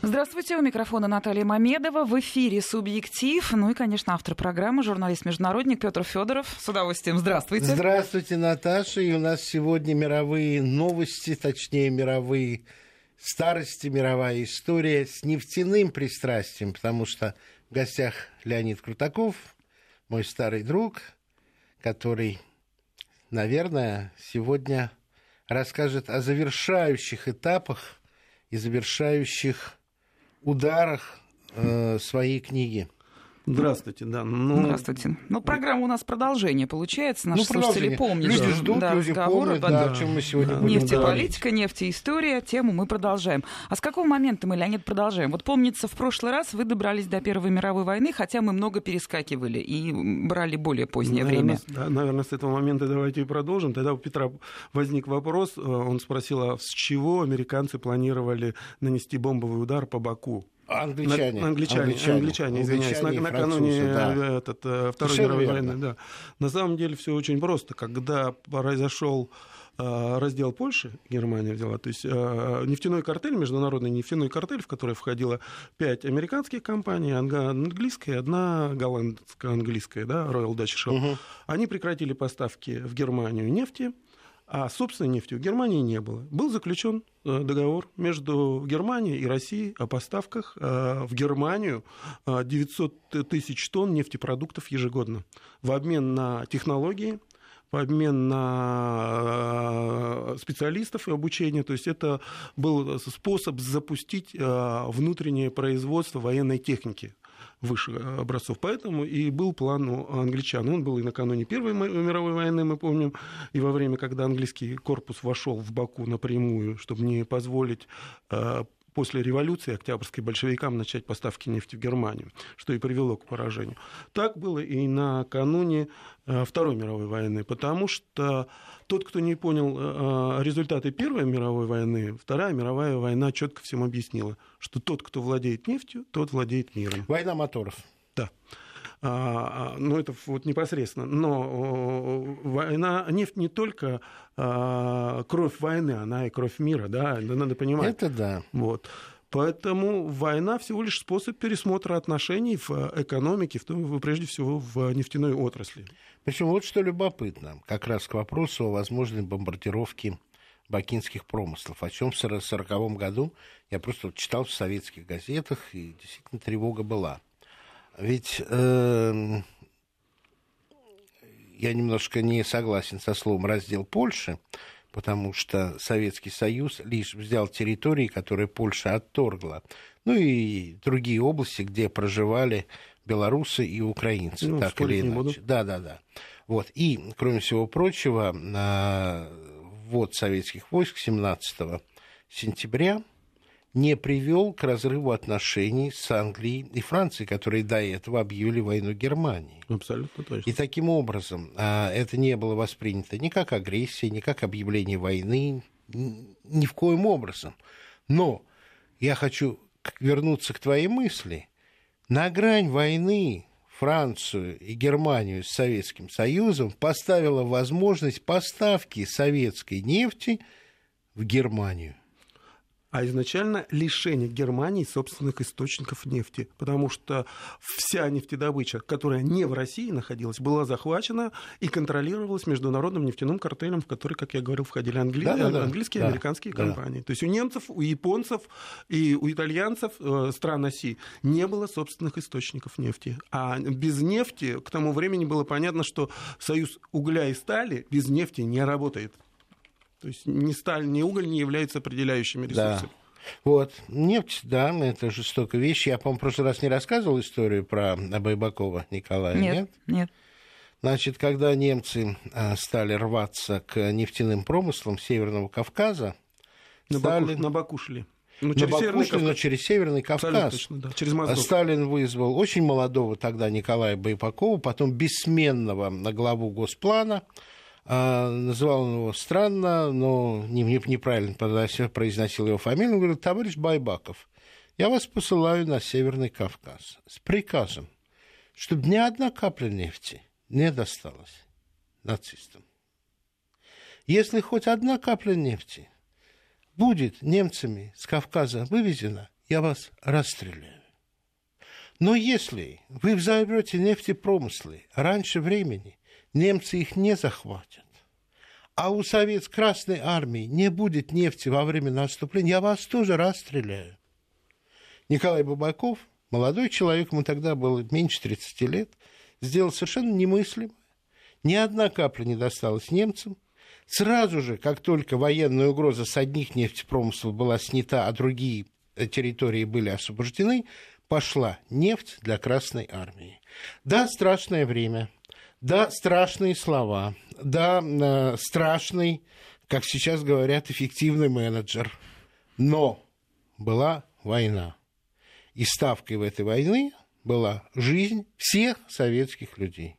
Здравствуйте, у микрофона Наталья Мамедова. В эфире «Субъектив». Ну и, конечно, автор программы, журналист-международник Петр Федоров. С удовольствием. Здравствуйте. Здравствуйте, Наташа. И у нас сегодня мировые новости, точнее, мировые старости, мировая история с нефтяным пристрастием, потому что в гостях Леонид Крутаков, мой старый друг, который, наверное, сегодня расскажет о завершающих этапах и завершающих ударах э, своей книги. Здравствуйте, да. Ну... Здравствуйте. Ну, программа у нас продолжение получается. Наши ну, слушатели помнят. Люди ждут, да, люди помнят, да, о чем мы сегодня да. будем Нефтеполитика, нефтеистория. Тему мы продолжаем. А с какого момента мы, Леонид, продолжаем? Вот помнится, в прошлый раз вы добрались до Первой мировой войны, хотя мы много перескакивали и брали более позднее наверное, время. Да, наверное, с этого момента давайте и продолжим. Тогда у Петра возник вопрос. Э, он спросил, а с чего американцы планировали нанести бомбовый удар по Баку? Англичане. Англичане, англичане, англичане извиняюсь, на, накануне да. Э, этот, э, Второй Совершенно мировой верно. войны. Да. На самом деле все очень просто. Когда произошел э, раздел Польши, Германия взяла, то есть нефтяной картель, международный нефтяной картель, в который входило пять американских компаний, английская, одна голландская английская, да, Royal Dutch Shell, угу. они прекратили поставки в Германию нефти, а собственной нефти в Германии не было. Был заключен э, договор между Германией и Россией о поставках э, в Германию 900 э, тысяч тонн нефтепродуктов ежегодно в обмен на технологии, в обмен на специалистов и обучение. То есть это был способ запустить внутреннее производство военной техники высших образцов. Поэтому и был план у англичан. Он был и накануне Первой мировой войны, мы помним, и во время, когда английский корпус вошел в Баку напрямую, чтобы не позволить э, после революции Октябрьской большевикам начать поставки нефти в Германию, что и привело к поражению. Так было и накануне э, Второй мировой войны, потому что тот, кто не понял э, результаты Первой мировой войны, Вторая мировая война четко всем объяснила, что тот, кто владеет нефтью, тот владеет миром. Война моторов. Да. А, а, ну, это вот непосредственно. Но война, нефть не только а, кровь войны, она и кровь мира, да, надо понимать. Это да. Вот. Поэтому война всего лишь способ пересмотра отношений в экономике, в том, прежде всего в нефтяной отрасли. Причем вот что любопытно, как раз к вопросу о возможной бомбардировке бакинских промыслов, о чем в 1940 году я просто читал в советских газетах, и действительно тревога была. Ведь э, я немножко не согласен со словом раздел Польши, потому что Советский Союз лишь взял территории, которые Польша отторгла, ну и другие области, где проживали белорусы и украинцы, ну, так или иначе. Да, да, да. Вот. И, кроме всего прочего, ввод советских войск 17 сентября не привел к разрыву отношений с Англией и Францией, которые до этого объявили войну Германии. Абсолютно точно. И таким образом а, это не было воспринято ни как агрессия, ни как объявление войны, ни в коем образом. Но я хочу вернуться к твоей мысли. На грань войны Францию и Германию с Советским Союзом поставила возможность поставки советской нефти в Германию а изначально лишение Германии собственных источников нефти, потому что вся нефтедобыча, которая не в России находилась, была захвачена и контролировалась международным нефтяным картелем, в который, как я говорил, входили англи... да, да, да. английские и да, американские да. компании. То есть у немцев, у японцев и у итальянцев э, стран оси не было собственных источников нефти. А без нефти к тому времени было понятно, что союз угля и стали без нефти не работает. То есть ни сталь, ни уголь не являются определяющими ресурсами. Да. Вот. Нефть, да, это жестокая вещь. Я, по-моему, в прошлый раз не рассказывал историю про Байбакова Николая, нет? Нет, нет. Значит, когда немцы а, стали рваться к нефтяным промыслам Северного Кавказа, на, Сталин... Баку, на Баку шли. Ну, через на Баку шли, но через Северный Кавказ. Точно, да. через Моздок. Сталин вызвал очень молодого тогда Николая Байбакова, потом бессменного на главу Госплана, а, называл он его странно, но не, не, неправильно произносил его фамилию. Он говорит, товарищ Байбаков, я вас посылаю на Северный Кавказ с приказом, чтобы ни одна капля нефти не досталась нацистам. Если хоть одна капля нефти будет немцами с Кавказа вывезена, я вас расстреляю. Но если вы взорвете нефтепромыслы раньше времени, немцы их не захватят, а у Совет Красной Армии не будет нефти во время наступления, я вас тоже расстреляю. Николай Бабаков, молодой человек, ему тогда было меньше 30 лет, сделал совершенно немыслимо. Ни одна капля не досталась немцам. Сразу же, как только военная угроза с одних нефтепромыслов была снята, а другие территории были освобождены, пошла нефть для Красной Армии. Да, страшное время, да, страшные слова, да, э, страшный, как сейчас говорят, эффективный менеджер. Но была война. И ставкой в этой войны была жизнь всех советских людей.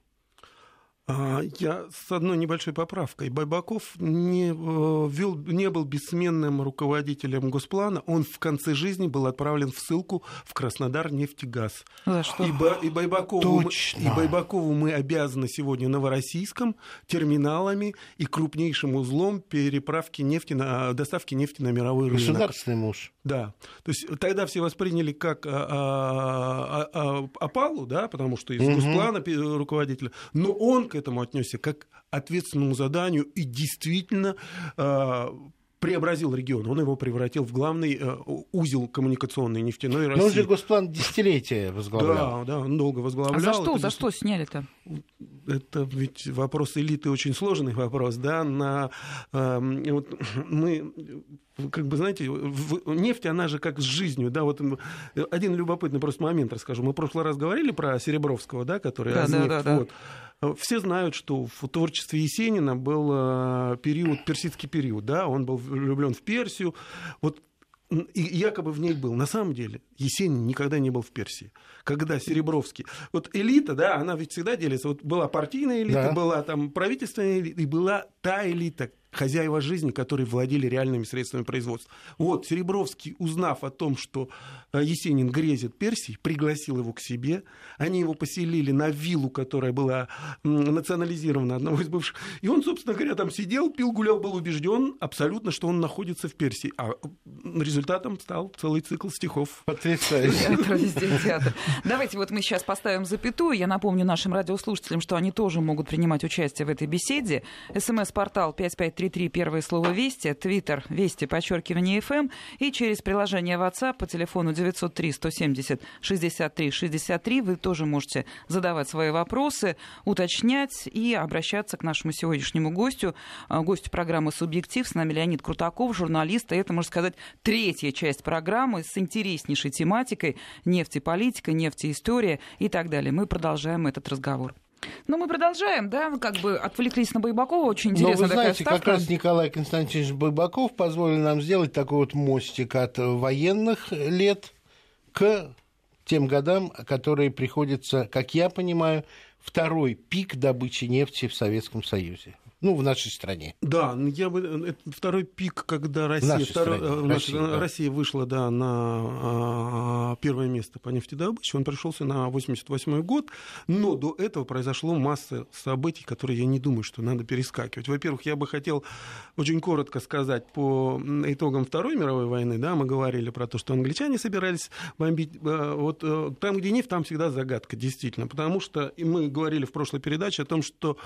А, я с одной небольшой поправкой. Байбаков не, э, вел, не был бессменным руководителем Госплана. Он в конце жизни был отправлен в ссылку в Краснодар нефтегаз. За что? И, Ба, и, Байбакову, мы, и Байбакову мы обязаны сегодня Новороссийском, терминалами и крупнейшим узлом переправки нефти на, доставки нефти на мировой рынок. Государственный муж. Да. То есть тогда все восприняли как а, а, а, а, опалу, да, потому что из угу. Госплана руководителя. Но он к этому отнесся как ответственному заданию и действительно э, преобразил регион. Он его превратил в главный э, узел коммуникационной нефтяной России. Но он же госплан десятилетия возглавлял. Да, да, он долго возглавлял. А за что, это, за что сняли-то? Это ведь вопрос элиты очень сложный вопрос, да. На, э, вот мы как бы, знаете, в, нефть, она же как с жизнью, да, вот один любопытный просто момент расскажу. Мы в прошлый раз говорили про Серебровского, да, который да, да, да, да. вот. Все знают, что в творчестве Есенина был э, период, персидский период, да, он был влюблен в Персию, вот и якобы в ней был. На самом деле Есенин никогда не был в Персии. Когда Серебровский... Вот элита, да, она ведь всегда делится. Вот была партийная элита, да. была там правительственная элита, и была та элита, хозяева жизни, которые владели реальными средствами производства. Вот, Серебровский, узнав о том, что э, Есенин грезит Персией, пригласил его к себе. Они его поселили на виллу, которая была национализирована одного из бывших. И он, собственно говоря, там сидел, пил, гулял, был убежден абсолютно, что он находится в Персии. А результатом стал целый цикл стихов. Потрясающе. Давайте вот мы сейчас поставим запятую. Я напомню нашим радиослушателям, что они тоже могут принимать участие в этой беседе. СМС-портал 55 5533 первое слово «Вести», Твиттер «Вести», подчеркивание «ФМ» и через приложение WhatsApp по телефону 903 170 63 63 вы тоже можете задавать свои вопросы, уточнять и обращаться к нашему сегодняшнему гостю, а, гостю программы «Субъектив». С нами Леонид Крутаков, журналист, и это, можно сказать, третья часть программы с интереснейшей тематикой нефтеполитика, нефтеистория и так далее. Мы продолжаем этот разговор. Ну, мы продолжаем, да, как бы отвлеклись на Байбакова, очень интересно. Но вы знаете, как раз Николай Константинович Байбаков позволил нам сделать такой вот мостик от военных лет к тем годам, которые приходятся, как я понимаю, второй пик добычи нефти в Советском Союзе ну, в нашей стране. Да, я бы это второй пик, когда Россия, второй, стране, Россия, да. Россия вышла да, на а, первое место по нефтедобыче, он пришелся на 88 год, но до этого произошло масса событий, которые я не думаю, что надо перескакивать. Во-первых, я бы хотел очень коротко сказать по итогам Второй мировой войны, да, мы говорили про то, что англичане собирались бомбить, э, вот э, там, где нефть, там всегда загадка, действительно, потому что и мы говорили в прошлой передаче о том, что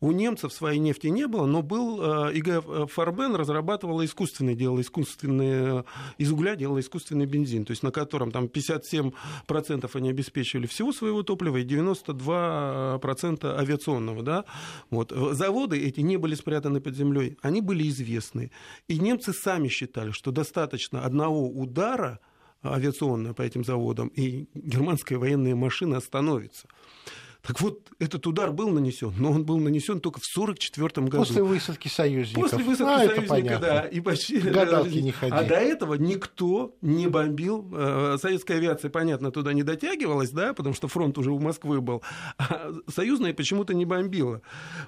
у немцев своей нефти нефти не было, но был э, ИГ Фарбен разрабатывала искусственный, делала искусственный, из угля делала искусственный бензин, то есть на котором там 57% они обеспечивали всего своего топлива и 92% авиационного. Да? Вот. Заводы эти не были спрятаны под землей, они были известны. И немцы сами считали, что достаточно одного удара авиационного по этим заводам, и германская военная машина остановится. Так вот, этот удар был нанесен, но он был нанесен только в 1944 году. После высадки союзников. После высадки а, союзника, да. И почти... Гадалки не ходи. А до этого никто не бомбил. Э, советская авиация, понятно, туда не дотягивалась, да, потому что фронт уже у Москвы был. А союзная почему-то не бомбила.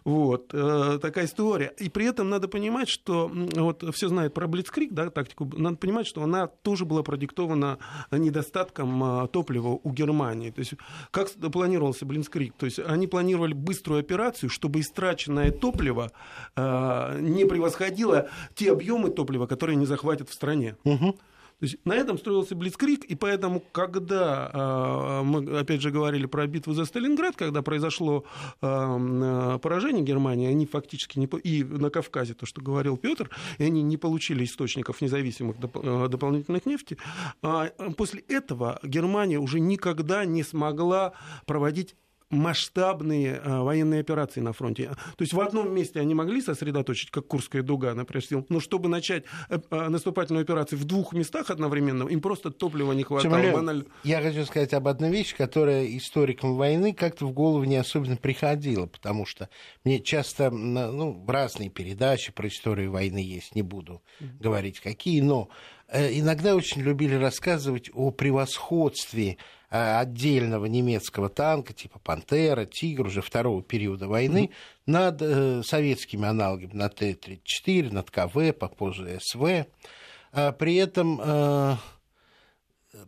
Вот. Э, такая история. И при этом надо понимать, что вот все знают про Блицкрик, да, тактику. Надо понимать, что она тоже была продиктована недостатком э, топлива у Германии. То есть как планировался Блицкрик? Крик. То есть они планировали быструю операцию, чтобы истраченное топливо э, не превосходило те объемы топлива, которые они захватят в стране. Угу. То есть на этом строился Блицкрик, и поэтому, когда а, мы, опять же, говорили про битву за Сталинград, когда произошло а, поражение Германии, они фактически не... И на Кавказе, то, что говорил Петр, и они не получили источников независимых доп... дополнительных нефти, после этого Германия уже никогда не смогла проводить масштабные а, военные операции на фронте. То есть в одном месте они могли сосредоточить, как Курская дуга, например, но чтобы начать э, а, наступательную операцию в двух местах одновременно, им просто топлива не хватало. Баналь... Я хочу сказать об одной вещи, которая историкам войны как-то в голову не особенно приходила, потому что мне часто ну, разные передачи про историю войны есть, не буду mm-hmm. говорить какие, но э, иногда очень любили рассказывать о превосходстве отдельного немецкого танка, типа «Пантера», «Тигр» уже второго периода войны, mm-hmm. над э, советскими аналогами, над Т-34, над КВ, попозже СВ. А при этом э,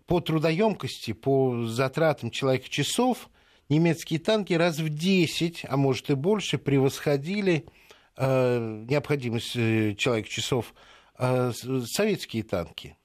по трудоемкости, по затратам человека часов немецкие танки раз в 10, а может и больше, превосходили э, необходимость э, человека часов э, советские танки.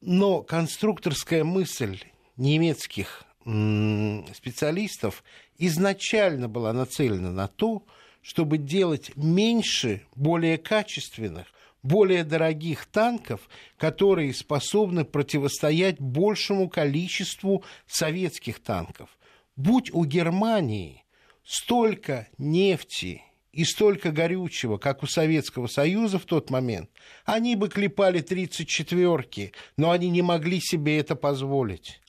Но конструкторская мысль немецких специалистов изначально была нацелена на то, чтобы делать меньше, более качественных, более дорогих танков, которые способны противостоять большему количеству советских танков. Будь у Германии столько нефти и столько горючего, как у Советского Союза в тот момент, они бы клепали 34-ки, но они не могли себе это позволить.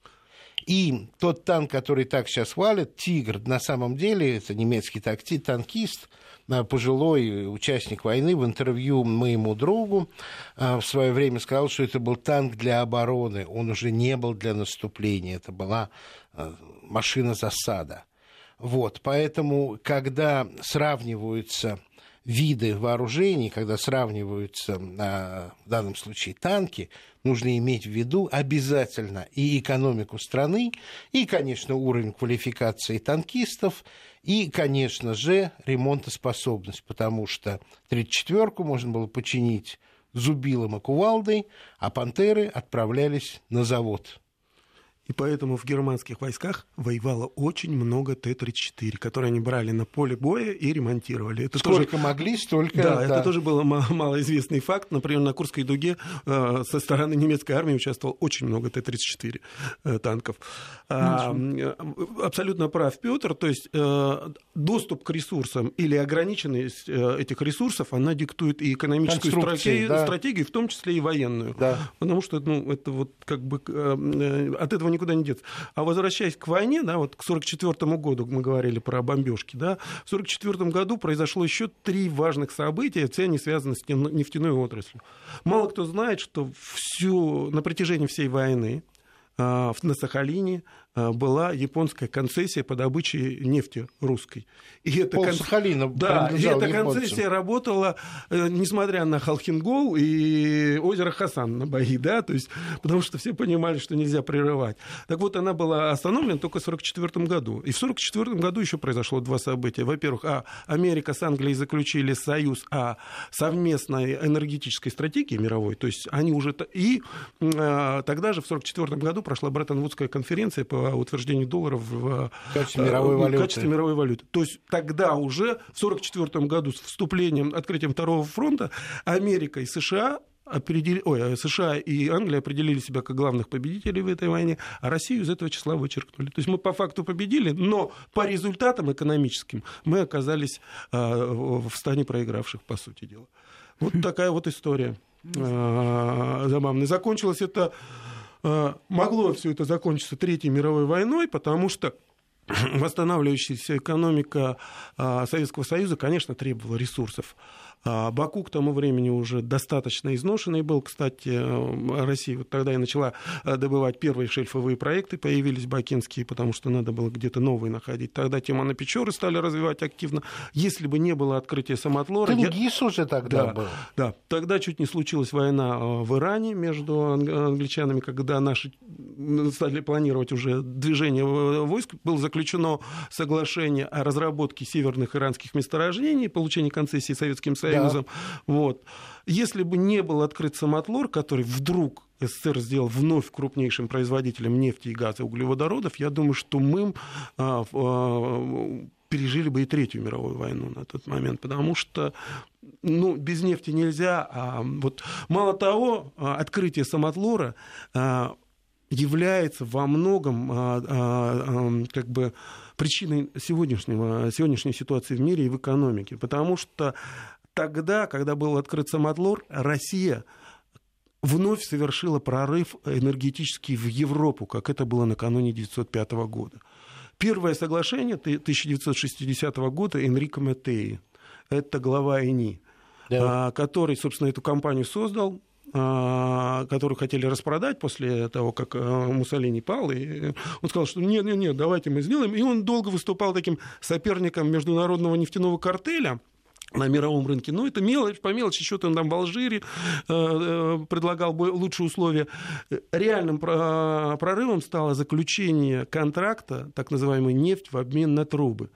И тот танк, который так сейчас валит, «Тигр», на самом деле это немецкий такти, танкист, э, пожилой участник войны, в интервью моему другу э, в свое время сказал, что это был танк для обороны, он уже не был для наступления, это была э, машина засада. Вот, поэтому, когда сравниваются виды вооружений, когда сравниваются а, в данном случае танки, нужно иметь в виду обязательно и экономику страны, и, конечно, уровень квалификации танкистов, и, конечно же, ремонтоспособность, потому что 34-ку можно было починить зубилом и кувалдой, а пантеры отправлялись на завод. И поэтому в германских войсках воевало очень много Т-34, которые они брали на поле боя и ремонтировали. Это Сколько тоже... могли, столько... Да, да, это тоже был малоизвестный факт. Например, на Курской дуге э, со стороны немецкой армии участвовало очень много Т-34 э, танков. А, абсолютно прав Петр. То есть э, доступ к ресурсам или ограниченность этих ресурсов, она диктует и экономическую стратегию, да. стратегию, в том числе и военную. Да. Потому что ну, это вот как бы от этого не никуда не деться. А возвращаясь к войне, да, вот к 1944 году мы говорили про бомбежки, да, в 1944 году произошло еще три важных события, все они связаны с нефтяной отраслью. Мало кто знает, что всю, на протяжении всей войны а, на Сахалине была японская концессия по добыче нефти русской. И эта, кон... Сахалина да, и эта концессия работала, э, несмотря на Халхингол и озеро Хасан на бои, да, то есть, потому что все понимали, что нельзя прерывать. Так вот, она была остановлена только в 1944 году. И в 1944 году еще произошло два события. Во-первых, а, Америка с Англией заключили союз о совместной энергетической стратегии мировой, то есть они уже... И а, тогда же в 1944 году прошла Бреттон-Вудская конференция по утверждению долларов в качестве мировой э, валюты. качестве мировой валюты. То есть тогда уже в 1944 году с вступлением, открытием Второго фронта Америка и США определили, ой, США и Англия определили себя как главных победителей в этой войне, а Россию из этого числа вычеркнули. То есть мы по факту победили, но по результатам экономическим мы оказались э, в стане проигравших, по сути дела. Вот такая вот история э, забавная. Закончилось это Э, могло все это закончиться Третьей мировой войной, потому что восстанавливающаяся экономика э, Советского Союза, конечно, требовала ресурсов. А Баку к тому времени уже достаточно изношенный был. Кстати, э, Россия вот тогда и начала добывать первые шельфовые проекты, появились бакинские, потому что надо было где-то новые находить. Тогда Тимана Печоры стали развивать активно. Если бы не было открытия самотлора... Тенгиз я... уже тогда да, был. Да, тогда чуть не случилась война в Иране между англичанами, когда наши стали планировать уже движение войск, было заключено соглашение о разработке северных иранских месторождений, получении концессии Советским Союзом. Да. Вот. Если бы не был открыт самотлор, который вдруг СССР сделал вновь крупнейшим производителем нефти и газа и углеводородов, я думаю, что мы а, а, пережили бы и Третью мировую войну на тот момент, потому что ну, без нефти нельзя. А вот, мало того, а, открытие самотлора а, является во многом а, а, как бы причиной сегодняшнего, сегодняшней ситуации в мире и в экономике, потому что тогда, когда был открыт самотлор, Россия вновь совершила прорыв энергетический в Европу, как это было накануне 1905 года. Первое соглашение 1960 года Энрико Метеи, это глава ИНИ, да. А, который, собственно, эту компанию создал, а, которую хотели распродать после того, как а, Муссолини пал. И он сказал, что нет, нет, нет, давайте мы сделаем. И он долго выступал таким соперником международного нефтяного картеля на мировом рынке. Но это мелочь, по мелочи, что-то он там в Алжире э, э предлагал лучшие условия. Реальным прорывом стало заключение контракта, так называемый нефть в обмен на трубы.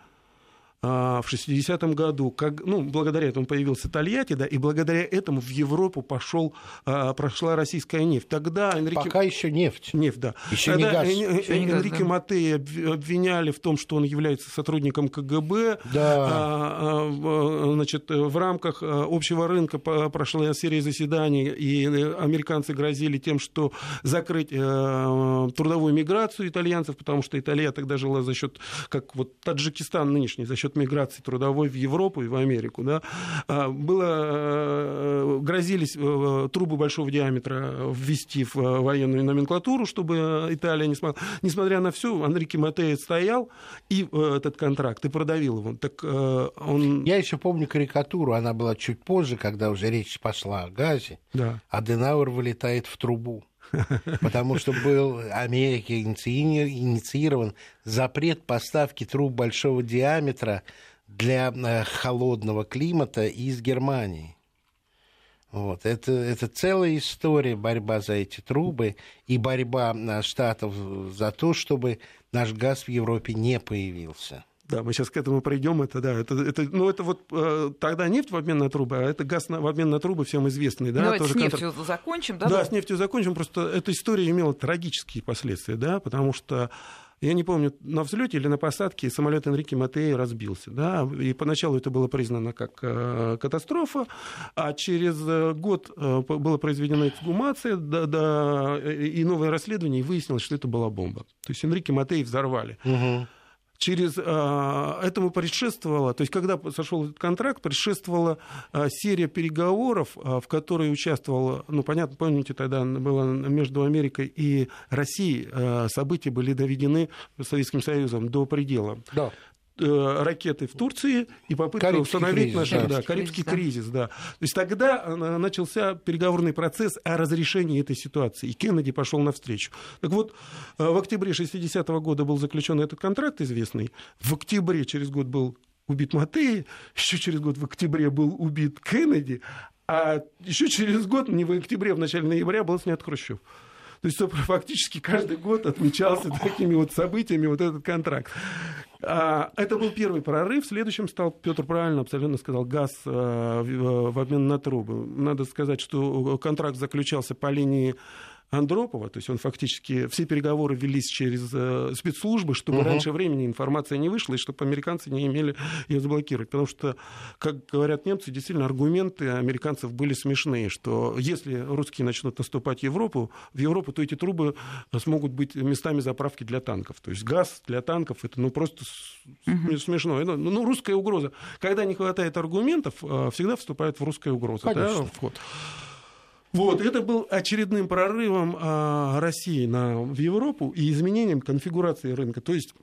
А, в 60-м году, как, ну, благодаря этому появился Тольятти, да, и благодаря этому в Европу пошел, а, прошла российская нефть. Тогда Энрике... Пока еще нефть. Нефть, да. Еще Тогда не газ. Эн... Энрике газ, да. Матея обвиняли в том, что он является сотрудником КГБ. Да. А, значит, в рамках общего рынка прошла серия заседаний, и американцы грозили тем, что закрыть э, трудовую миграцию итальянцев, потому что Италия тогда жила за счет, как вот Таджикистан нынешний, за счет счет миграции трудовой в Европу и в Америку, да, а, было, э, грозились э, трубы большого диаметра ввести в военную номенклатуру, чтобы Италия не смогла. Несмотря на все, Анрике Матея стоял и э, этот контракт и продавил его. Так он... Я еще помню карикатуру, она была чуть позже, когда уже речь пошла о газе, да. а Денауэр вылетает в трубу потому что был Америке инициирован запрет поставки труб большого диаметра для э, холодного климата из Германии. Вот. Это, это целая история, борьба за эти трубы и борьба э, Штатов за то, чтобы наш газ в Европе не появился. Да, мы сейчас к этому придем. Это, да, это, это, ну, это вот э, тогда нефть в обмен на трубы, а это газ на, в обмен на трубы всем известный. Да, Давайте Тоже с нефтью контр... закончим, да? Да, с нефтью закончим. Просто эта история имела трагические последствия, да, потому что я не помню, на взлете или на посадке самолет Энрике Матеи разбился. Да? И поначалу это было признано как э, катастрофа, а через э, год э, была произведена эксгумация да, да, и новое расследование, и выяснилось, что это была бомба. То есть Энрике Матеи взорвали. Угу через э, этому предшествовало, то есть когда сошел этот контракт, предшествовала э, серия переговоров, э, в которой участвовал, ну понятно, помните, тогда было между Америкой и Россией события были доведены Советским Союзом до предела. Да. Э, ракеты в Турции и попытка Карибский установить кризис, наш да. Да, Карибский кризис. Да. То есть тогда э, начался переговорный процесс о разрешении этой ситуации, и Кеннеди пошел навстречу. Так вот, э, в октябре 60-го года был заключен этот контракт известный, в октябре через год был убит Матей, еще через год в октябре был убит Кеннеди, а еще через год, не в октябре, в начале ноября, был снят Хрущев. То есть фактически каждый год отмечался такими вот событиями вот этот контракт. А, это был первый прорыв. Следующим стал, Петр правильно абсолютно сказал, газ э, в обмен на трубы. Надо сказать, что контракт заключался по линии Андропова, то есть он фактически, все переговоры велись через э, спецслужбы, чтобы угу. раньше времени информация не вышла, и чтобы американцы не имели ее заблокировать. Потому что, как говорят немцы, действительно аргументы американцев были смешные, что если русские начнут наступать в Европу, в Европу, то эти трубы смогут быть местами заправки для танков. То есть газ для танков это ну просто угу. смешно. Это, ну, русская угроза. Когда не хватает аргументов, э, всегда вступает в русская угроза. Конечно. Да, вход. Вот, это был очередным прорывом а, России на, в Европу и изменением конфигурации рынка. То есть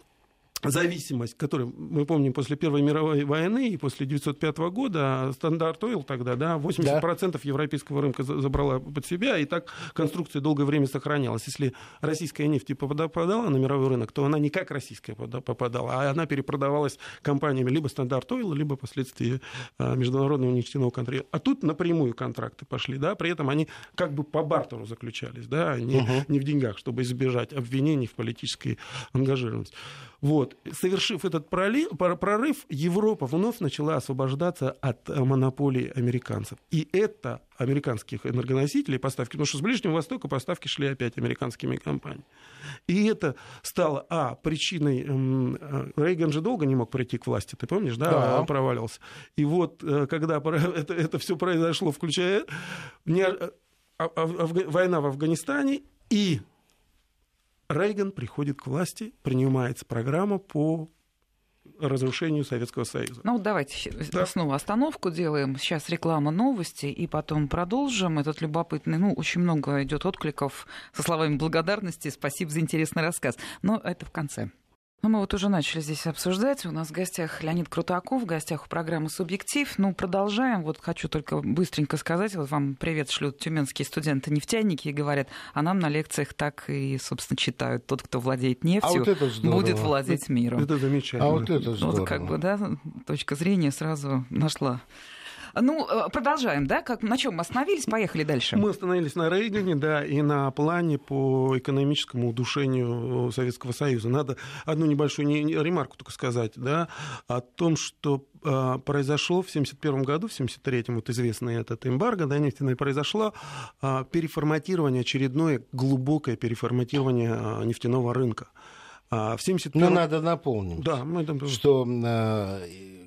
зависимость, которую мы помним после Первой мировой войны и после 1905 года, стандарт Ойл тогда, да, 80% да. европейского рынка забрала под себя, и так конструкция долгое время сохранялась. Если российская нефть попадала на мировой рынок, то она не как российская попадала, а она перепродавалась компаниями либо стандарт Ойл, либо впоследствии а, международного нефтяного контракта. А тут напрямую контракты пошли, да, при этом они как бы по бартеру заключались, да, не, угу. не в деньгах, чтобы избежать обвинений в политической ангажированности. Вот. Совершив этот прорыв, прорыв, Европа вновь начала освобождаться от э, монополии американцев. И это американских энергоносителей поставки, потому что с Ближнего Востока поставки шли опять американскими компаниями. И это стало, а, причиной... Э, Рейган же долго не мог прийти к власти, ты помнишь, да? да. Он провалился. И вот, э, когда это, это все произошло, включая а, а, война в Афганистане и Рейган приходит к власти, принимается программа по разрушению Советского Союза. Ну, давайте да. снова остановку делаем. Сейчас реклама новости, и потом продолжим. Этот любопытный, ну, очень много идет откликов со словами благодарности. Спасибо за интересный рассказ. Но это в конце. Ну, мы вот уже начали здесь обсуждать. У нас в гостях Леонид Крутаков, в гостях у программы «Субъектив». Ну, продолжаем. Вот хочу только быстренько сказать. Вот вам привет шлют тюменские студенты-нефтяники и говорят, а нам на лекциях так и, собственно, читают. Тот, кто владеет нефтью, а вот будет владеть миром. Это замечательно. А вот это здорово. Вот как бы, да, точка зрения сразу нашла ну, э, продолжаем, да? Как, на чем мы остановились? Поехали дальше. Мы остановились на Рейгане, да, и на плане по экономическому удушению Советского Союза. Надо одну небольшую ремарку только сказать, да, о том, что э, произошло в 1971 году, в 1973, вот известный этот эмбарго, да, нефтяное, произошло э, переформатирование, очередное глубокое переформатирование нефтяного рынка. А в 71... Но надо напомнить, да, мы... что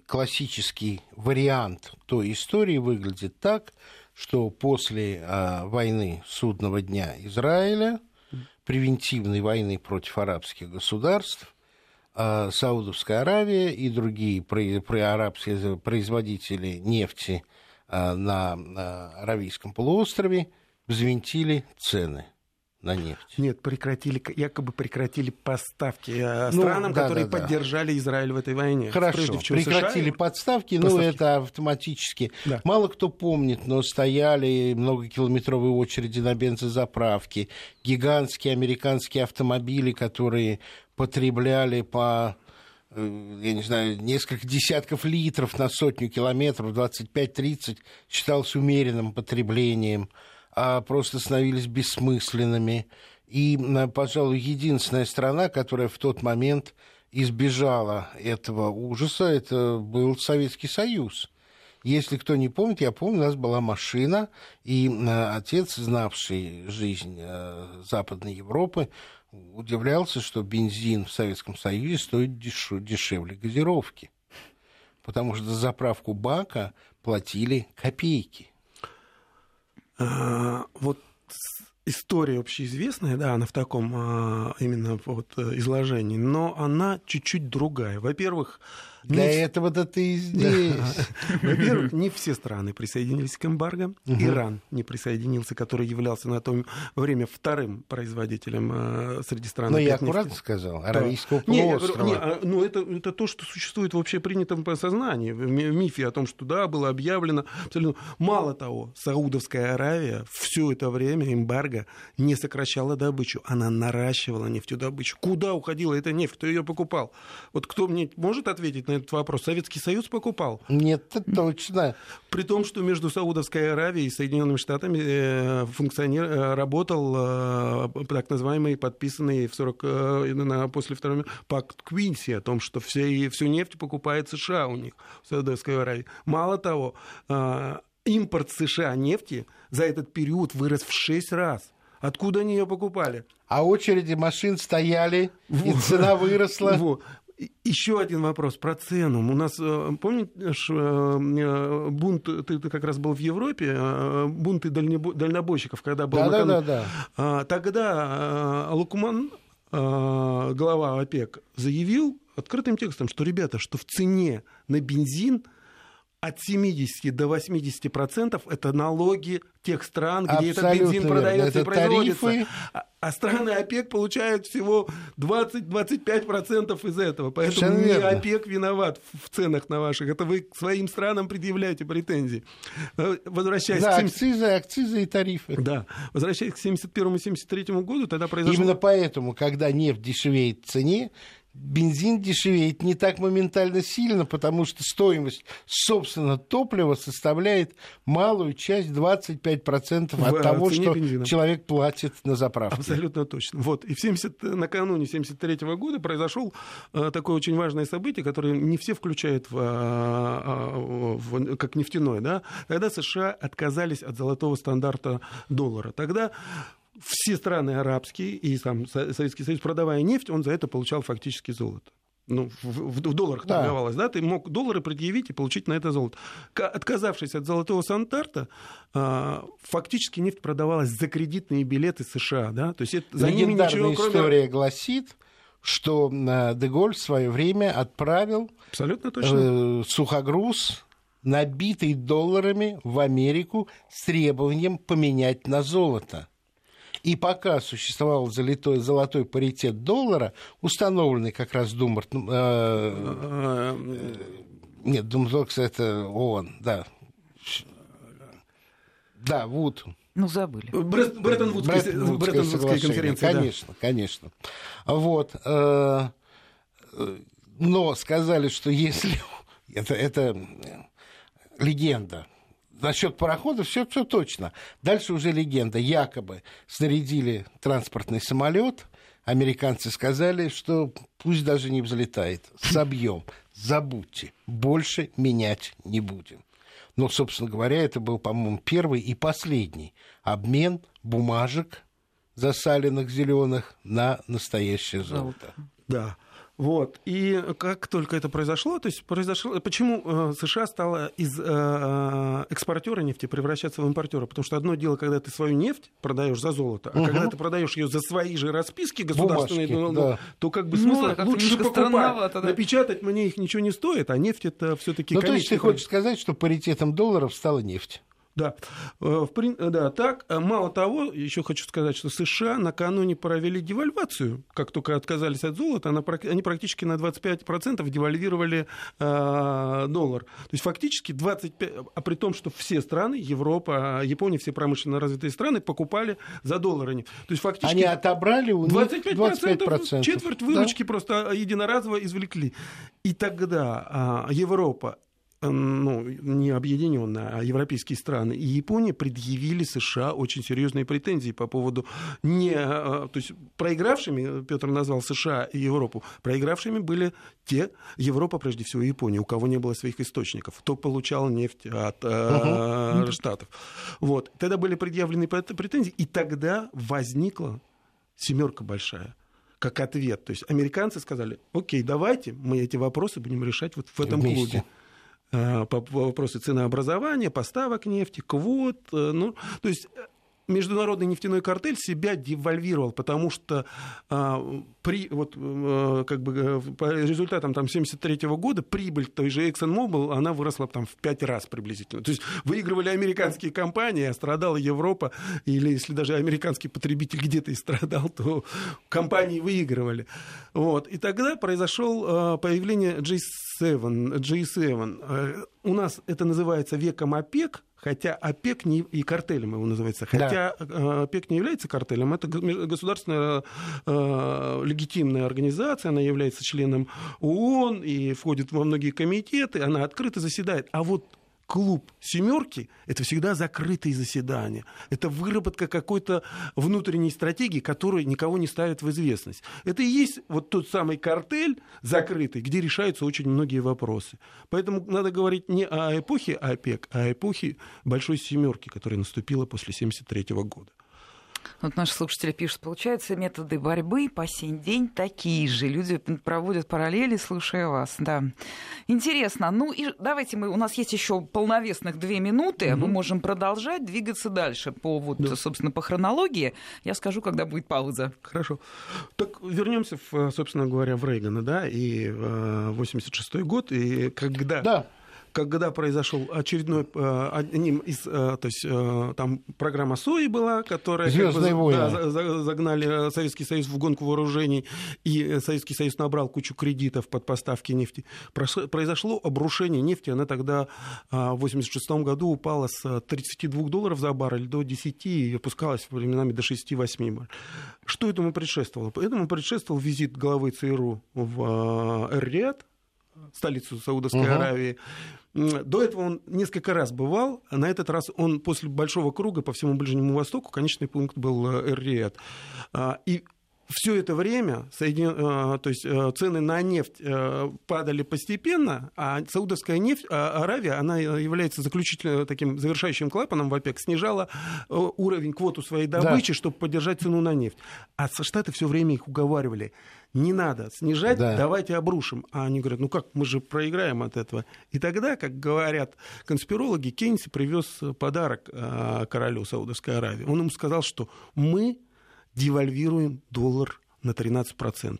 классический вариант той истории выглядит так, что после а, войны судного дня Израиля, превентивной войны против арабских государств, а, Саудовская Аравия и другие арабские производители нефти а, на, Аравийском полуострове взвинтили цены на нефть. Нет, прекратили, якобы прекратили поставки э, ну, странам, да, которые да, да. поддержали Израиль в этой войне. Хорошо, прекратили США, подставки, но это автоматически. Да. Мало кто помнит, но стояли многокилометровые очереди на бензозаправки, гигантские американские автомобили, которые потребляли по э, я не знаю, несколько десятков литров на сотню километров, 25-30 считалось умеренным потреблением а просто становились бессмысленными. И, пожалуй, единственная страна, которая в тот момент избежала этого ужаса, это был Советский Союз. Если кто не помнит, я помню, у нас была машина, и отец, знавший жизнь э, Западной Европы, удивлялся, что бензин в Советском Союзе стоит дешевле газировки. Потому что за заправку бака платили копейки. А, вот история общеизвестная, да, она в таком а, именно вот э, изложении, но она чуть-чуть другая. Во-первых, для не... этого-то ты и здесь. Во-первых, не все страны присоединились к эмбарго. Иран не присоединился, который являлся на то время вторым производителем э, среди стран. Но я аккуратно сказал, Аравийского полуострова. Не, а, ну, это, это то, что существует в общепринятом сознании, в мифе о том, что да, было объявлено. Абсолютно. Мало того, Саудовская Аравия все это время эмбарго не сокращала добычу, она наращивала нефтедобычу. Куда уходила эта нефть? Кто ее покупал? Вот кто мне может ответить на этот вопрос. Советский Союз покупал. Нет, это точно. При том, что между Саудовской Аравией и Соединенными Штатами э, функционер, э, работал э, так называемый подписанный в 40, на, после Второй пакт Квинси о том, что все, всю нефть покупает США у них, в Саудовской Аравии. Мало того, импорт США нефти за этот период вырос в 6 раз. Откуда они ее покупали? А очереди машин стояли, и цена выросла. Еще один вопрос про цену. У нас, э, помнишь, э, э, бунт, ты, ты как раз был в Европе, бунты дальнобойщиков, когда был... Да, да, да, да. Тогда Лукман, глава ОПЕК, заявил открытым текстом, что, ребята, что в цене на бензин от 70 до 80 процентов это налоги тех стран, где Абсолютно этот бензин продается и производится. Тарифы. А, а страны ОПЕК получают всего 20-25 процентов из этого. Поэтому Совершенно не верно. ОПЕК виноват в ценах на ваших. Это вы к своим странам предъявляете претензии. Возвращаясь да, к 70... акцизы, акцизы и тарифы. Да. Возвращаясь к 71 73 году, тогда произошло... Именно поэтому, когда нефть дешевеет в цене, бензин дешевеет не так моментально сильно, потому что стоимость, собственно, топлива составляет малую часть, 25% от в того, что бензина. человек платит на заправке. Абсолютно точно. Вот. И в 70, накануне 73 года произошел э, такое очень важное событие, которое не все включают в, э, в, как нефтяное. Да? Когда США отказались от золотого стандарта доллара. Тогда все страны арабские и сам Советский Союз, продавая нефть, он за это получал фактически золото ну, в, в, долларах да. торговалось, да, ты мог доллары предъявить и получить на это золото. Отказавшись от золотого стандарта, а, фактически нефть продавалась за кредитные билеты США, да, то есть это, за ними ничего, кроме... история гласит, что а, Деголь в свое время отправил Абсолютно точно. Э, сухогруз набитый долларами в Америку с требованием поменять на золото. И пока существовал золотой, золотой паритет доллара, установленный как раз Думбарт... Э, э, нет, Думбарт, это ООН, да. Да, Вуд. Ну, забыли. Бреттон-Вудская конференция. Конечно, да. конечно. Вот. Э, но сказали, что если... Это, это легенда насчет пароходов все, все точно. Дальше уже легенда. Якобы снарядили транспортный самолет, американцы сказали, что пусть даже не взлетает, собьем, забудьте, больше менять не будем. Но, собственно говоря, это был, по-моему, первый и последний обмен бумажек засаленных зеленых на настоящее золото. Да. Вот. И как только это произошло, то есть произошло, почему э, США стала из э, э, экспортера нефти превращаться в импортера? Потому что одно дело, когда ты свою нефть продаешь за золото, а угу. когда ты продаешь ее за свои же расписки государственные, Бумажки, ну, да. то как бы ну, смысл ну, лучше покупать. Да. Напечатать мне их ничего не стоит, а нефть это все-таки. Ну, то есть ты хочешь сказать, что паритетом долларов стала нефть? Да. Э, в, да, так. Э, мало того, еще хочу сказать, что США накануне провели девальвацию. Как только отказались от золота, они практически на 25% девальвировали э, доллар. То есть фактически 25, а при том, что все страны, Европа, Япония, все промышленно развитые страны покупали за доллары. То есть фактически... Они отобрали у них 25%, 25%. четверть выручки да? просто единоразово извлекли. И тогда э, Европа ну, не объединенная, а европейские страны и Япония предъявили США очень серьезные претензии по поводу не... А, то есть проигравшими, Петр назвал США и Европу, проигравшими были те, Европа прежде всего Япония, у кого не было своих источников, кто получал нефть от э, Штатов. Вот. Тогда были предъявлены претензии, и тогда возникла семерка большая как ответ. То есть американцы сказали, окей, давайте мы эти вопросы будем решать вот в этом Вместе. клубе. Э, по вопросу ценообразования, поставок нефти, квот. Э, ну, то есть э, международный нефтяной картель себя девальвировал, потому что а, при, вот, а, как бы, по результатам там, 1973 года прибыль той же ExxonMobil она выросла там, в пять раз приблизительно. То есть выигрывали американские компании, а страдала Европа, или если даже американский потребитель где-то и страдал, то компании выигрывали. Вот. И тогда произошел а, появление G7. G7. У нас это называется веком ОПЕК, хотя ОПЕК не, и картелем его называется, хотя да. Э, ОПЕК не является картелем, это государственная э, легитимная организация, она является членом ООН и входит во многие комитеты, она открыто заседает. А вот клуб семерки – это всегда закрытые заседания. Это выработка какой-то внутренней стратегии, которая никого не ставит в известность. Это и есть вот тот самый картель закрытый, где решаются очень многие вопросы. Поэтому надо говорить не о эпохе ОПЕК, а о эпохе Большой Семерки, которая наступила после 1973 года. Вот наши слушатели пишут, получается, методы борьбы по сей день такие же. Люди проводят параллели, слушая вас. Да. Интересно. Ну и давайте мы, у нас есть еще полновесных две минуты. Угу. Мы можем продолжать, двигаться дальше по, вот, да. собственно, по хронологии. Я скажу, когда будет пауза. Хорошо. Так вернемся, собственно говоря, в Рейгана, да, и 86 э, год, и когда... Да когда произошел очередной э, одним из, то есть там программа СОИ была, которая Звездные войны. Да, загнали Советский Союз в гонку вооружений, и Советский Союз набрал кучу кредитов под поставки нефти. Произошло обрушение нефти, она тогда в 1986 году упала с 32 долларов за баррель до 10 и опускалась временами до 6-8. Что этому предшествовало? Этому предшествовал визит главы ЦРУ в Эр-Риад, столицу Саудовской угу. Аравии. До этого он несколько раз бывал, а на этот раз он после большого круга по всему Ближнему Востоку, конечный пункт был э, Эр-Риад. А, и все это время Соедин... Э, то есть э, цены на нефть э, падали постепенно, а саудовская нефть, а Аравия, она является заключительным таким завершающим клапаном в ОПЕК, снижала уровень квоту своей добычи, да. чтобы поддержать цену на нефть. А Штаты все время их уговаривали. Не надо снижать, да. давайте обрушим. А они говорят, ну как, мы же проиграем от этого. И тогда, как говорят конспирологи, Кенси привез подарок королю Саудовской Аравии. Он ему сказал, что мы девальвируем доллар на 13%.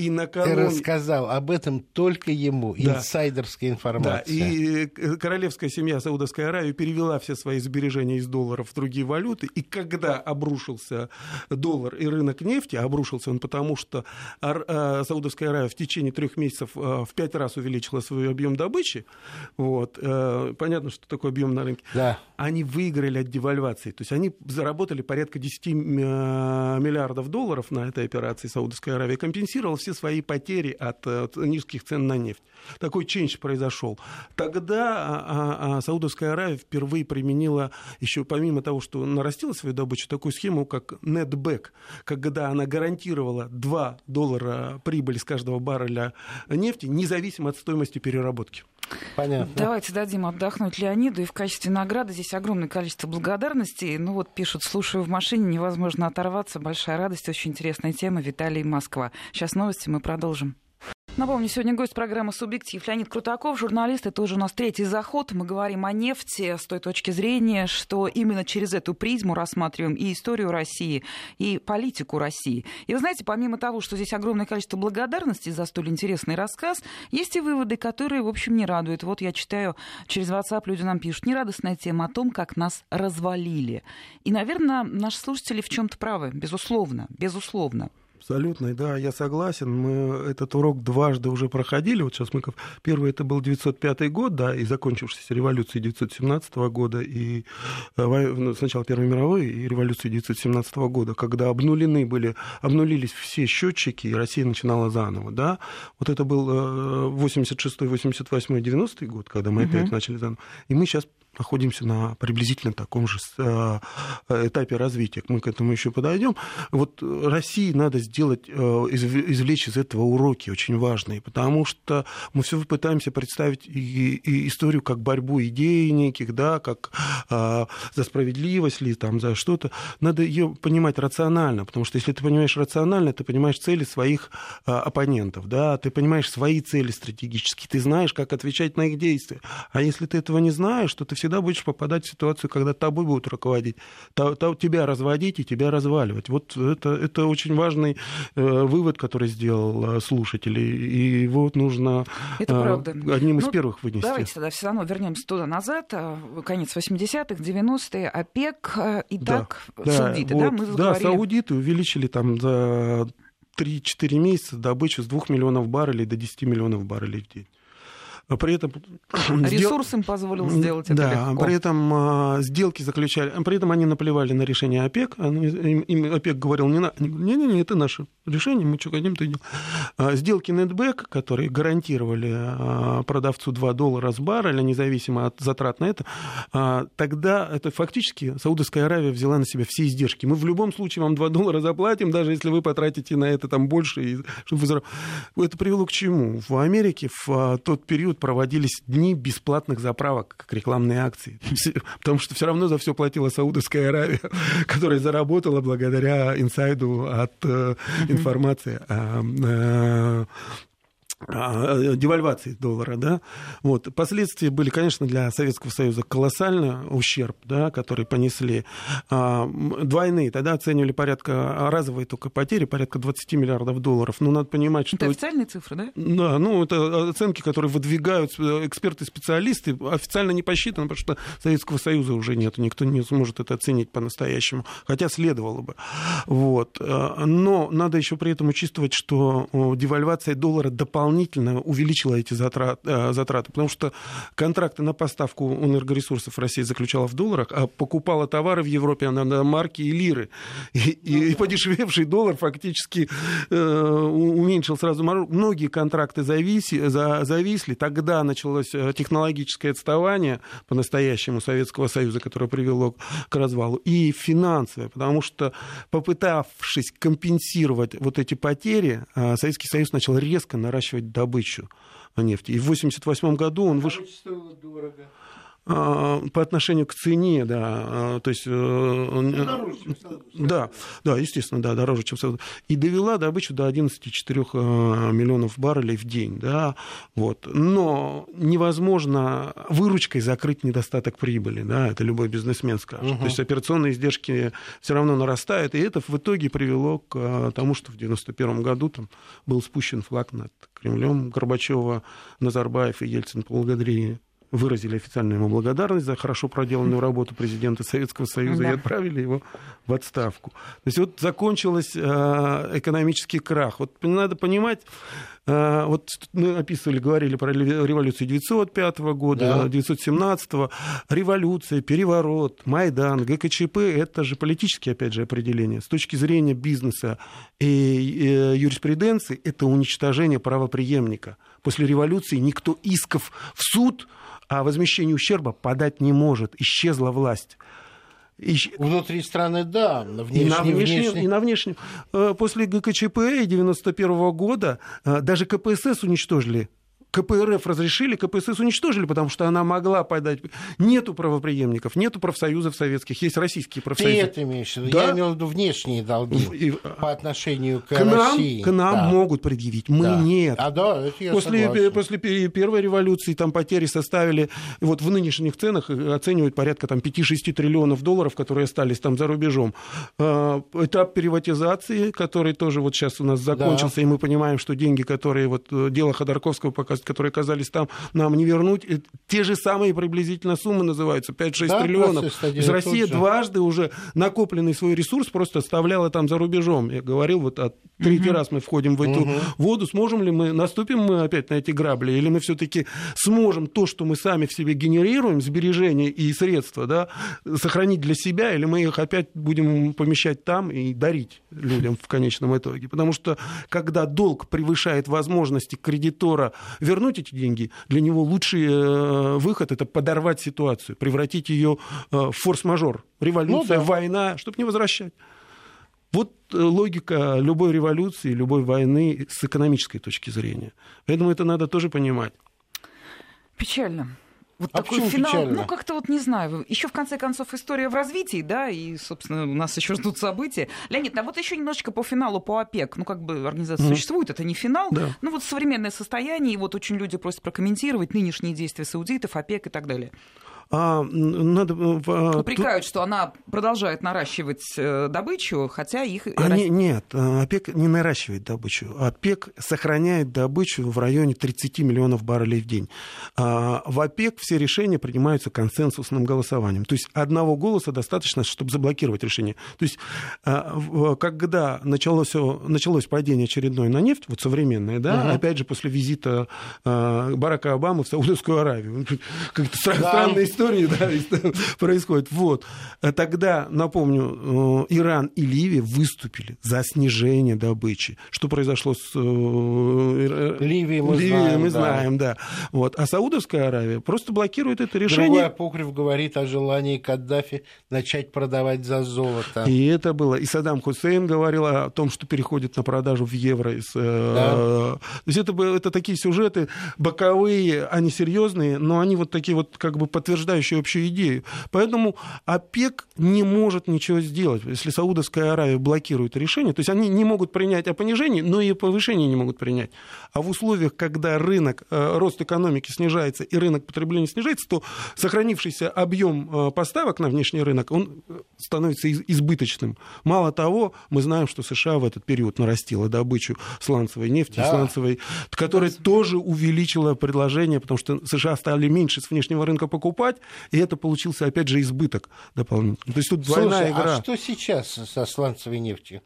И накануне... Ты рассказал об этом только ему, да. инсайдерская информация. Да, и королевская семья Саудовской Аравии перевела все свои сбережения из долларов в другие валюты, и когда обрушился доллар и рынок нефти, обрушился он потому, что а, Саудовская Аравия в течение трех месяцев а, в пять раз увеличила свой объем добычи, вот, э, понятно, что такое объем на рынке, да. они выиграли от девальвации, то есть они заработали порядка 10 э, миллиардов долларов на этой операции Саудовской Аравии, компенсировал все свои потери от, от низких цен на нефть. Такой ченч произошел. Тогда а, а, а, Саудовская Аравия впервые применила, еще помимо того, что нарастила свою добычу, такую схему, как netback, когда она гарантировала 2 доллара прибыли с каждого барреля нефти, независимо от стоимости переработки. Понятно. Давайте дадим отдохнуть Леониду. И в качестве награды здесь огромное количество благодарностей. Ну вот пишут, слушаю в машине, невозможно оторваться. Большая радость, очень интересная тема. Виталий Москва. Сейчас новости, мы продолжим. Напомню, сегодня гость программы «Субъектив» Леонид Крутаков, журналист. Это уже у нас третий заход. Мы говорим о нефти с той точки зрения, что именно через эту призму рассматриваем и историю России, и политику России. И вы знаете, помимо того, что здесь огромное количество благодарности за столь интересный рассказ, есть и выводы, которые, в общем, не радуют. Вот я читаю через WhatsApp, люди нам пишут, нерадостная тема о том, как нас развалили. И, наверное, наши слушатели в чем-то правы, безусловно, безусловно. Абсолютно, да, я согласен. Мы этот урок дважды уже проходили. Вот сейчас мы... Первый это был 905 год, да, и закончившаяся революция 917 года, и э, ну, сначала Первой мировой и революции 917 года, когда обнулены были, обнулились все счетчики, и Россия начинала заново, да. Вот это был 86 88 90 год, когда мы опять угу. начали заново. И мы сейчас находимся на приблизительно таком же э, этапе развития. Мы к этому еще подойдем. Вот России надо сделать, э, извлечь из этого уроки очень важные, потому что мы все пытаемся представить и, и историю как борьбу идей неких, да, как а, за справедливость ли, там, за что-то. Надо ее понимать рационально, потому что если ты понимаешь рационально, ты понимаешь цели своих а, оппонентов, да, ты понимаешь свои цели стратегические, ты знаешь, как отвечать на их действия. А если ты этого не знаешь, то ты всегда будешь попадать в ситуацию, когда тобой будут руководить, то, то, тебя разводить и тебя разваливать. Вот это, это очень важный э, вывод, который сделал э, слушатель, и его вот нужно это э, правда. одним из ну, первых вынести. Давайте тогда все равно вернемся туда назад, э, конец 80-х, 90-е, ОПЕК, э, и да, так да, саудиты, вот, да? Мы да, саудиты увеличили там за 3-4 месяца добычу с 2 миллионов баррелей до 10 миллионов баррелей в день. При этом... Ресурс им позволил сделать это Да, легко. при этом а, сделки заключали... При этом они наплевали на решение ОПЕК. Им, им ОПЕК говорил, не, на... не, не, не, это наше решение, мы что хотим, то идем. А, сделки Netback, которые гарантировали а, продавцу 2 доллара с барреля, независимо от затрат на это, тогда это фактически Саудовская Аравия взяла на себя все издержки. Мы в любом случае вам 2 доллара заплатим, даже если вы потратите на это там больше. Чтобы вы... Это привело к чему? В Америке в тот период проводились дни бесплатных заправок, как рекламные акции. Потому что все равно за все платила Саудовская Аравия, которая заработала благодаря инсайду от э, информации. А, э, э, девальвации доллара, да, вот, последствия были, конечно, для Советского Союза колоссально ущерб, да, который понесли. А, двойные, тогда оценивали порядка, а, разовые только потери, порядка 20 миллиардов долларов, ну, надо понимать, что... Это официальные цифры, да? Да, ну, это оценки, которые выдвигают э, эксперты-специалисты, официально не посчитано, потому что Советского Союза уже нет, никто не сможет это оценить по-настоящему, хотя следовало бы, вот, но надо еще при этом учитывать, что девальвация доллара дополнительно дополнительно увеличила эти затраты, э, затраты, потому что контракты на поставку энергоресурсов Россия заключала в долларах, а покупала товары в Европе она на марки и лиры. И, и, и подешевевший доллар фактически э, уменьшил сразу маржу. Многие контракты зависи, за, зависли. Тогда началось э, технологическое отставание по-настоящему Советского Союза, которое привело к развалу, и финансовое, потому что попытавшись компенсировать вот эти потери, э, Советский Союз начал резко наращивать увеличивать добычу нефти. И в 1988 году он вышел... дорого. А, по отношению к цене, да, а, то есть... Э, ну, дороже, чем Да, да, естественно, да, дороже, чем И довела добычу до 11,4 э, миллионов баррелей в день, да, вот. Но невозможно выручкой закрыть недостаток прибыли, да, это любой бизнесмен скажет. Угу. То есть операционные издержки все равно нарастают, и это в итоге привело к э, тому, что в 1991 году там был спущен флаг над Кремлем Горбачева, Назарбаев и Ельцин поблагодарили выразили официальную ему благодарность за хорошо проделанную работу президента Советского Союза да. и отправили его в отставку. То есть вот закончился э, экономический крах. Вот надо понимать, э, вот мы описывали, говорили про революцию 905 года, да. 917 революция, переворот, Майдан, ГКЧП, это же политические, опять же, определения. С точки зрения бизнеса и юриспруденции, это уничтожение правоприемника. После революции никто исков в суд о возмещении ущерба подать не может. Исчезла власть. Ищ... Внутри страны, да, на внешнем, и на внешнем, внешнем. И на внешнем. После ГКЧП 91 года э, даже КПСС уничтожили КПРФ разрешили, КПСС уничтожили, потому что она могла подать. Нету правоприемников, нету профсоюзов советских, есть российские профсоюзы. Ты это имеешь в виду? Да? Я имел в виду внешние долги И... по отношению к, к России. Нам, к нам да. могут предъявить, мы да. нет. А да, это я после, согласен. после первой революции там потери составили, вот в нынешних ценах оценивают порядка там 5-6 триллионов долларов, которые остались там за рубежом. А, этап приватизации, который тоже вот сейчас у нас закончился, да. и мы понимаем, что деньги, которые вот э, дело Ходорковского показывает, которые оказались там, нам не вернуть. Те же самые приблизительно суммы называются, 5-6 да, триллионов. Из России дважды уже накопленный свой ресурс просто оставляла там за рубежом. Я говорил, вот от третий угу. раз мы входим в эту угу. воду, сможем ли мы, наступим мы опять на эти грабли, или мы все-таки сможем то, что мы сами в себе генерируем, сбережения и средства, да, сохранить для себя, или мы их опять будем помещать там и дарить людям в конечном итоге. Потому что когда долг превышает возможности кредитора вернуть эти деньги, для него лучший э, выход это подорвать ситуацию, превратить ее э, в форс-мажор. Революция, ну, да. война, чтобы не возвращать. Вот э, логика любой революции, любой войны с экономической точки зрения. Поэтому это надо тоже понимать. Печально. Вот а такой финал, печально? ну как-то вот не знаю. Еще в конце концов история в развитии, да, и, собственно, у нас еще ждут события. Леонид, а вот еще немножечко по финалу по ОПЕК. Ну, как бы организация mm. существует, это не финал. Да. Ну, вот современное состояние, и вот очень люди просят прокомментировать нынешние действия саудитов, ОПЕК и так далее. А, надо... Э, а, Упрекают, что она продолжает наращивать э, добычу, хотя их... Они, нет, э, ОПЕК не наращивает добычу. ОПЕК сохраняет добычу в районе 30 миллионов баррелей в день. А, в ОПЕК все решения принимаются консенсусным голосованием. То есть одного голоса достаточно, чтобы заблокировать решение. То есть когда началось, началось падение очередное на нефть, вот современное, да, угу. опять же после визита Барака Обамы в Саудовскую Аравию, как-то странная история истории да, происходит. Вот. Тогда, напомню, э, Иран и Ливия выступили за снижение добычи. Что произошло с э, э, Ливией, мы Ливией, знаем. Мы да. знаем, да. Вот. А Саудовская Аравия просто блокирует это решение. Другой апокриф говорит о желании Каддафи начать продавать за золото. И это было. И Саддам Хусейн говорил о том, что переходит на продажу в евро. Да. То есть это, это такие сюжеты боковые, они серьезные, но они вот такие вот как бы подтверждают порождающие общую идею. Поэтому ОПЕК не может ничего сделать, если Саудовская Аравия блокирует решение. То есть они не могут принять о понижении, но и повышение не могут принять. А в условиях, когда рынок, э, рост экономики снижается и рынок потребления снижается, то сохранившийся объем э, поставок на внешний рынок, он становится избыточным. Мало того, мы знаем, что США в этот период нарастила добычу сланцевой нефти, да. сланцевой, которая да. тоже увеличила предложение, потому что США стали меньше с внешнего рынка покупать, и это получился, опять же, избыток дополнительный. То есть тут Слушай, двойная игра. а что сейчас со сланцевой нефтью?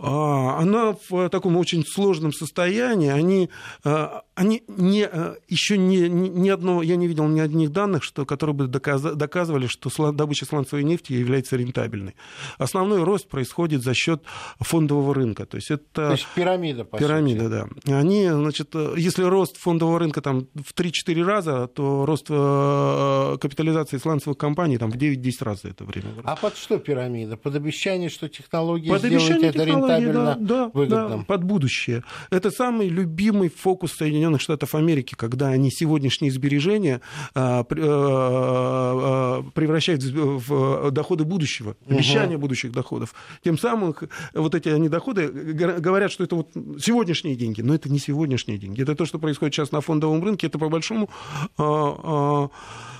А, она в таком очень сложном состоянии. Они, а, они не, а, еще ни, ни одного, я не видел ни одних данных, что, которые бы доказывали, что добыча сланцевой нефти является рентабельной. Основной рост происходит за счет фондового рынка. То есть это То есть пирамида, по Пирамида, сути. да. Они, значит, если рост фондового рынка там, в 3-4 раза, то рост капитализации сланцевых компаний там, в 9-10 раз за это время. А под что пирамида? Под обещание, что технологии под сделают это рентабельно? Рентабельно, да, выгодно. Да, под будущее. Это самый любимый фокус Соединенных Штатов Америки, когда они сегодняшние сбережения а, а, а, превращают в доходы будущего, обещания угу. будущих доходов. Тем самым вот эти они доходы говорят, что это вот сегодняшние деньги, но это не сегодняшние деньги. Это то, что происходит сейчас на фондовом рынке, это по большому Э,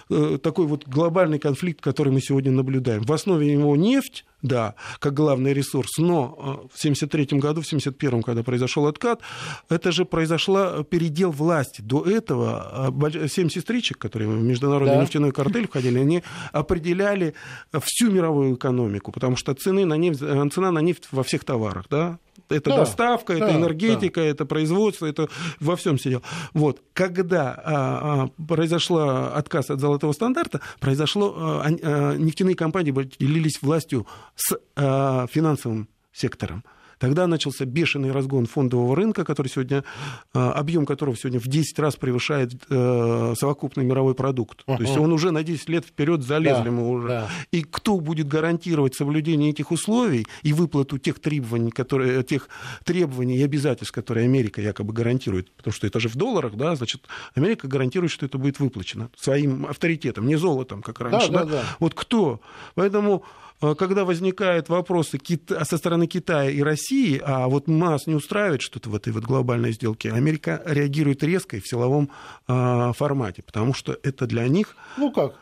такой вот глобальный конфликт, который мы сегодня наблюдаем. В основе его нефть, да, как главный ресурс, но э, в 1973 году, в 1971, когда произошел откат, это же произошла передел власти. До этого э, семь сестричек, которые в международный да. нефтяной картель входили, они определяли всю мировую экономику, потому что цены на нефть, цена на нефть во всех товарах, да, это да, доставка, да, это энергетика, да. это производство, это во всем сидел. Вот. Когда а, а, произошел отказ от золотого стандарта, произошло, а, а, нефтяные компании делились властью с а, финансовым сектором. Тогда начался бешеный разгон фондового рынка, который сегодня, э, объем которого сегодня в 10 раз превышает э, совокупный мировой продукт. Uh-huh. То есть он уже на 10 лет вперед залезли да, мы уже. Да. И кто будет гарантировать соблюдение этих условий и выплату тех требований, которые, тех требований и обязательств, которые Америка якобы гарантирует, потому что это же в долларах, да, значит, Америка гарантирует, что это будет выплачено своим авторитетом, не золотом, как раньше. Да, да, да. Да. Вот кто? Поэтому Э, когда возникают вопросы со стороны Китая и России, а вот нас не устраивает что-то в этой вот глобальной сделке, Америка реагирует резко и в силовом э, формате, потому что это для них... Ну как?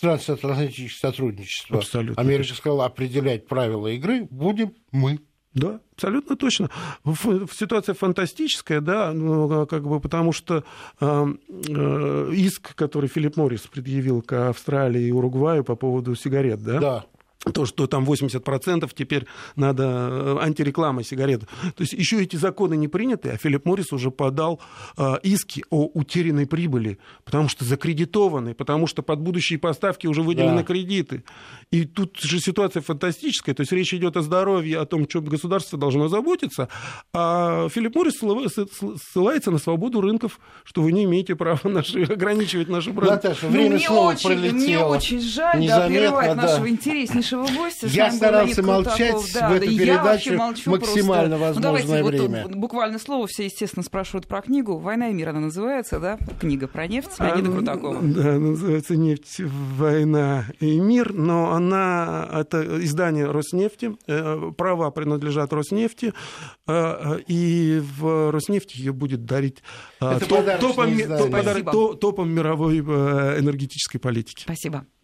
Трансатлантическое сотрудничество. Абсолютно. Америка сказала, определять правила игры будем мы. Да, абсолютно точно. Ситуация фантастическая, да, ну, как бы потому что э, э, иск, который Филипп Моррис предъявил к Австралии и Уругваю по поводу сигарет, да, да то, что там 80% теперь надо э, антиреклама сигарет. То есть еще эти законы не приняты, а Филипп Моррис уже подал э, иски о утерянной прибыли, потому что закредитованы, потому что под будущие поставки уже выделены да. кредиты. И тут же ситуация фантастическая, то есть речь идет о здоровье, о том, что государство должно заботиться, а Филипп Моррис ссылается на свободу рынков, что вы не имеете права наши, ограничивать наши права. Наташа, время ну, мне снова очень, пролетело. Мне очень жаль, да, прерывать да. нашего интереснейшего нашего гостя. Я старался молчать да, в эту да, передачу максимально просто. возможное ну, давайте, время. Вот, буквально слово. Все, естественно, спрашивают про книгу. «Война и мир» она называется, да? Книга про нефть Леонида а, Крутакова. Да, называется «Нефть, война и мир», но она, это издание Роснефти, э, права принадлежат Роснефти, э, и в Роснефти ее будет дарить э, топ, топом, топ, топом мировой энергетической политики. Спасибо.